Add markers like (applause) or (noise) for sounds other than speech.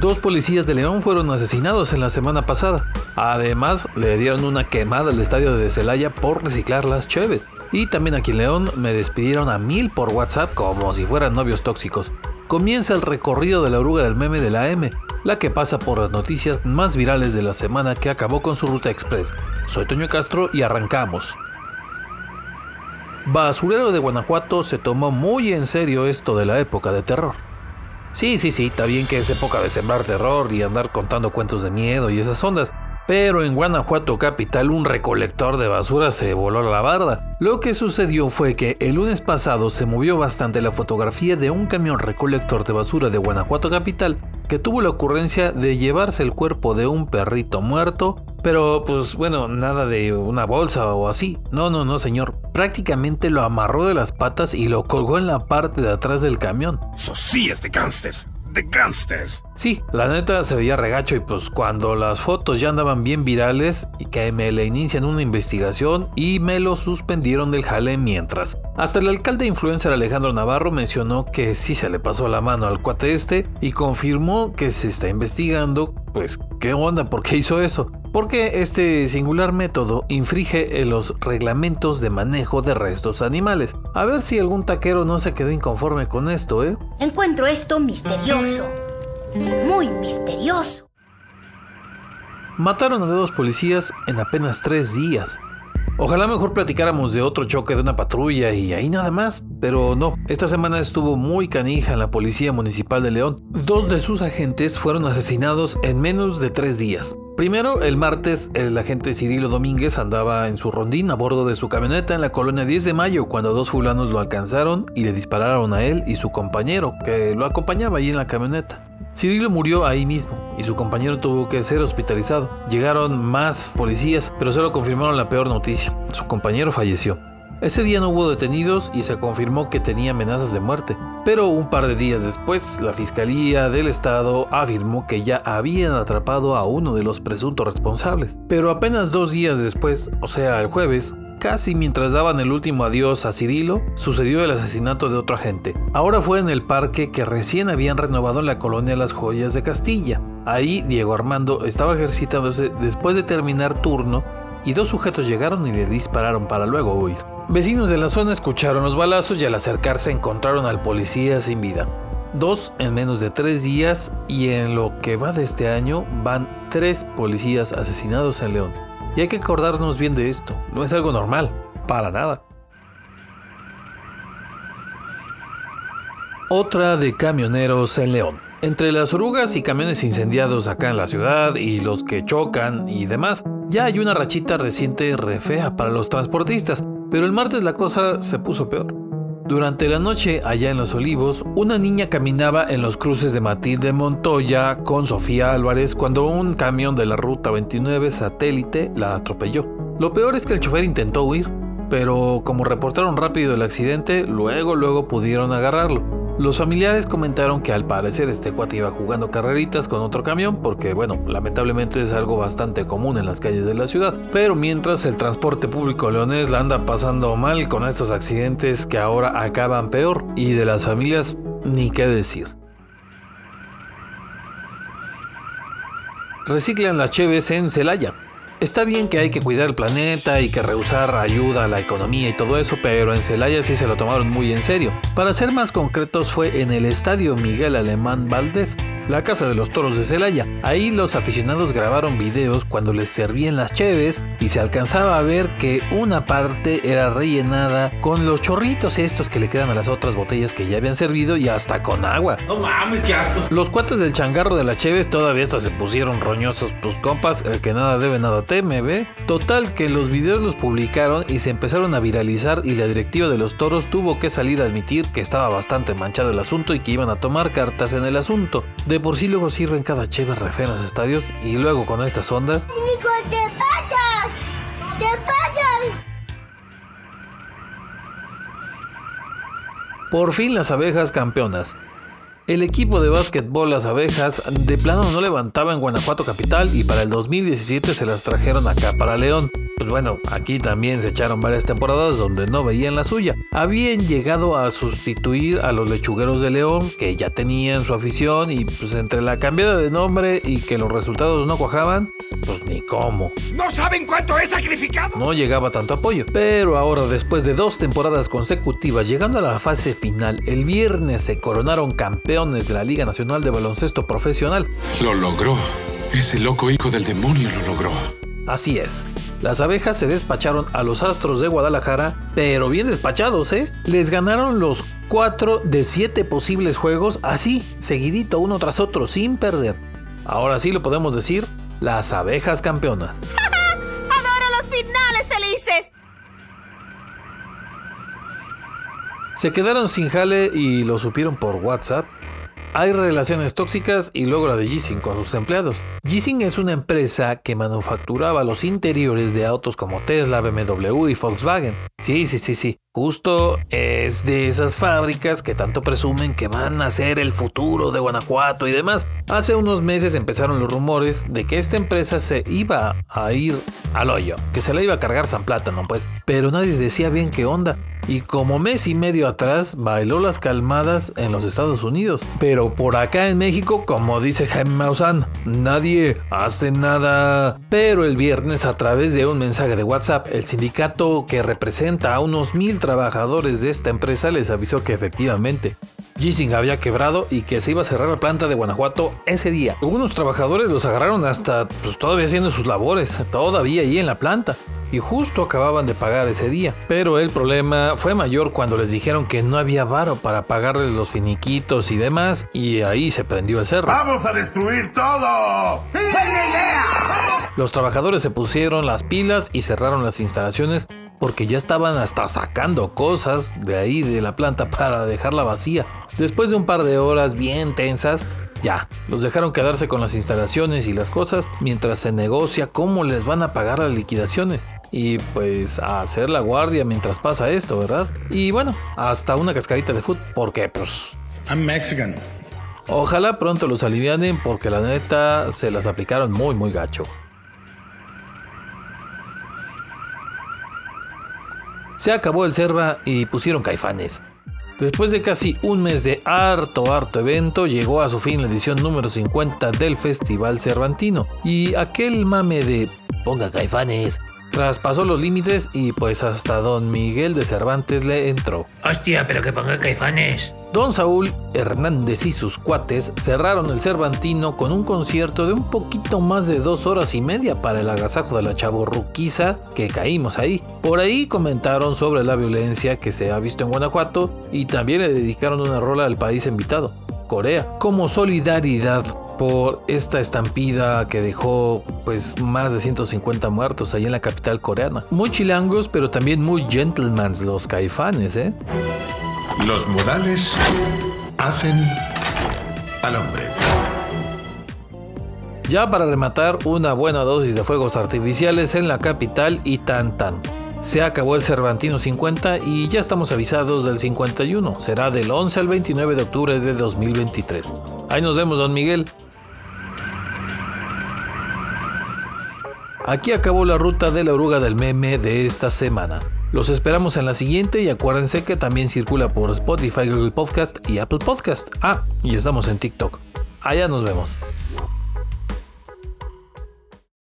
Dos policías de León fueron asesinados en la semana pasada. Además, le dieron una quemada al estadio de Celaya por reciclar las cheves. Y también aquí en León me despidieron a mil por WhatsApp como si fueran novios tóxicos. Comienza el recorrido de la oruga del meme de la M, la que pasa por las noticias más virales de la semana que acabó con su ruta express. Soy Toño Castro y arrancamos. Basurero de Guanajuato se tomó muy en serio esto de la época de terror. Sí, sí, sí, está bien que es época de sembrar terror y andar contando cuentos de miedo y esas ondas, pero en Guanajuato capital un recolector de basura se voló la barda. Lo que sucedió fue que el lunes pasado se movió bastante la fotografía de un camión recolector de basura de Guanajuato capital que tuvo la ocurrencia de llevarse el cuerpo de un perrito muerto, pero pues bueno, nada de una bolsa o así. No, no, no, señor. Prácticamente lo amarró de las patas y lo colgó en la parte de atrás del camión. Eso de gangsters gangsters. Sí, la neta se veía regacho y pues cuando las fotos ya andaban bien virales y que me le inician una investigación y me lo suspendieron del jale mientras. Hasta el alcalde influencer Alejandro Navarro mencionó que sí se le pasó la mano al cuate este y confirmó que se está investigando pues qué onda, por qué hizo eso. Porque este singular método infringe los reglamentos de manejo de restos animales. A ver si algún taquero no se quedó inconforme con esto, ¿eh? Encuentro esto misterioso. Muy misterioso. Mataron a dos policías en apenas tres días. Ojalá mejor platicáramos de otro choque de una patrulla y ahí nada más, pero no. Esta semana estuvo muy canija en la Policía Municipal de León. Dos de sus agentes fueron asesinados en menos de tres días. Primero, el martes, el agente Cirilo Domínguez andaba en su rondín a bordo de su camioneta en la colonia 10 de mayo cuando dos fulanos lo alcanzaron y le dispararon a él y su compañero, que lo acompañaba ahí en la camioneta. Cirilo murió ahí mismo y su compañero tuvo que ser hospitalizado. Llegaron más policías, pero solo confirmaron la peor noticia. Su compañero falleció. Ese día no hubo detenidos y se confirmó que tenía amenazas de muerte. Pero un par de días después, la Fiscalía del Estado afirmó que ya habían atrapado a uno de los presuntos responsables. Pero apenas dos días después, o sea, el jueves, Casi mientras daban el último adiós a Cirilo, sucedió el asesinato de otro agente. Ahora fue en el parque que recién habían renovado en la colonia Las Joyas de Castilla. Ahí Diego Armando estaba ejercitándose después de terminar turno y dos sujetos llegaron y le dispararon para luego huir. Vecinos de la zona escucharon los balazos y al acercarse encontraron al policía sin vida. Dos en menos de tres días y en lo que va de este año van tres policías asesinados en León. Y hay que acordarnos bien de esto. No es algo normal. Para nada. Otra de camioneros en León. Entre las orugas y camiones incendiados acá en la ciudad y los que chocan y demás, ya hay una rachita reciente re fea para los transportistas, pero el martes la cosa se puso peor. Durante la noche, allá en Los Olivos, una niña caminaba en los cruces de Matilde Montoya con Sofía Álvarez cuando un camión de la Ruta 29 satélite la atropelló. Lo peor es que el chofer intentó huir, pero como reportaron rápido el accidente, luego luego pudieron agarrarlo. Los familiares comentaron que al parecer este cuate iba jugando carreritas con otro camión porque bueno, lamentablemente es algo bastante común en las calles de la ciudad. Pero mientras el transporte público leonés la anda pasando mal con estos accidentes que ahora acaban peor y de las familias ni qué decir. Reciclan las cheves en Celaya. Está bien que hay que cuidar el planeta y que rehusar ayuda a la economía y todo eso, pero en Celaya sí se lo tomaron muy en serio. Para ser más concretos fue en el Estadio Miguel Alemán Valdés, la Casa de los Toros de Celaya. Ahí los aficionados grabaron videos cuando les servían las cheves y se alcanzaba a ver que una parte era rellenada con los chorritos estos que le quedan a las otras botellas que ya habían servido y hasta con agua. No mames, qué Los cuates del changarro de las cheves todavía hasta se pusieron roñosos, pues compas, el que nada debe nada teme, ¿ve? Total que los videos los publicaron y se empezaron a viralizar y la directiva de los toros tuvo que salir a admitir que estaba bastante manchado el asunto y que iban a tomar cartas en el asunto. De por sí luego sirven cada cheve refe en los estadios y luego con estas ondas. ¡Nico, te pasas! ¡Te pasas! Por fin las abejas campeonas. El equipo de básquetbol Las Abejas de plano no levantaba en Guanajuato capital y para el 2017 se las trajeron acá para León. Pues bueno, aquí también se echaron varias temporadas donde no veían la suya. Habían llegado a sustituir a los lechugueros de León, que ya tenían su afición, y pues entre la cambiada de nombre y que los resultados no cuajaban, pues ni cómo. ¿No saben cuánto he sacrificado? No llegaba tanto apoyo. Pero ahora, después de dos temporadas consecutivas, llegando a la fase final, el viernes se coronaron campeones de la Liga Nacional de Baloncesto Profesional. Lo logró. Ese loco hijo del demonio lo logró. Así es. Las abejas se despacharon a los Astros de Guadalajara, pero bien despachados, ¿eh? Les ganaron los 4 de 7 posibles juegos, así, seguidito uno tras otro, sin perder. Ahora sí lo podemos decir, las abejas campeonas. (laughs) ¡Adoro los finales felices! Se quedaron sin jale y lo supieron por WhatsApp. Hay relaciones tóxicas y luego la de Gissing con sus empleados. Gissing es una empresa que manufacturaba los interiores de autos como Tesla, BMW y Volkswagen. Sí, sí, sí, sí. Justo es de esas fábricas que tanto presumen que van a ser el futuro de Guanajuato y demás. Hace unos meses empezaron los rumores de que esta empresa se iba a ir al hoyo, que se la iba a cargar San Plátano, pues. Pero nadie decía bien qué onda. Y como mes y medio atrás bailó las calmadas en los Estados Unidos. Pero por acá en México, como dice Jaime Maussan, nadie hace nada. Pero el viernes a través de un mensaje de WhatsApp, el sindicato que representa a unos mil trabajadores de esta empresa les avisó que efectivamente Gissing había quebrado y que se iba a cerrar la planta de Guanajuato ese día. Algunos trabajadores los agarraron hasta pues, todavía haciendo sus labores, todavía ahí en la planta. Y justo acababan de pagar ese día. Pero el problema fue mayor cuando les dijeron que no había varo para pagarles los finiquitos y demás. Y ahí se prendió el cerro. ¡Vamos a destruir todo! ¡Sí! Los trabajadores se pusieron las pilas y cerraron las instalaciones porque ya estaban hasta sacando cosas de ahí de la planta para dejarla vacía. Después de un par de horas bien tensas, ya, los dejaron quedarse con las instalaciones y las cosas mientras se negocia cómo les van a pagar las liquidaciones. Y pues a hacer la guardia mientras pasa esto, ¿verdad? Y bueno, hasta una cascarita de fútbol, porque pues... I'm Mexican. Ojalá pronto los alivianen porque la neta se las aplicaron muy muy gacho. Se acabó el Cerva y pusieron caifanes. Después de casi un mes de harto, harto evento, llegó a su fin la edición número 50 del Festival Cervantino. Y aquel mame de ponga caifanes traspasó los límites y pues hasta don Miguel de Cervantes le entró. Hostia, pero que ponga caifanes. Don Saúl Hernández y sus cuates cerraron el Cervantino con un concierto de un poquito más de dos horas y media para el agasajo de la chavorruquiza que caímos ahí. Por ahí comentaron sobre la violencia que se ha visto en Guanajuato y también le dedicaron una rola al país invitado, Corea, como solidaridad por esta estampida que dejó pues más de 150 muertos ahí en la capital coreana. Muy chilangos, pero también muy gentlemans los caifanes, ¿eh? Los modales hacen al hombre. Ya para rematar, una buena dosis de fuegos artificiales en la capital y tan. Se acabó el Cervantino 50 y ya estamos avisados del 51. Será del 11 al 29 de octubre de 2023. Ahí nos vemos, don Miguel. Aquí acabó la ruta de la oruga del meme de esta semana. Los esperamos en la siguiente y acuérdense que también circula por Spotify, Google Podcast y Apple Podcast. Ah, y estamos en TikTok. Allá nos vemos.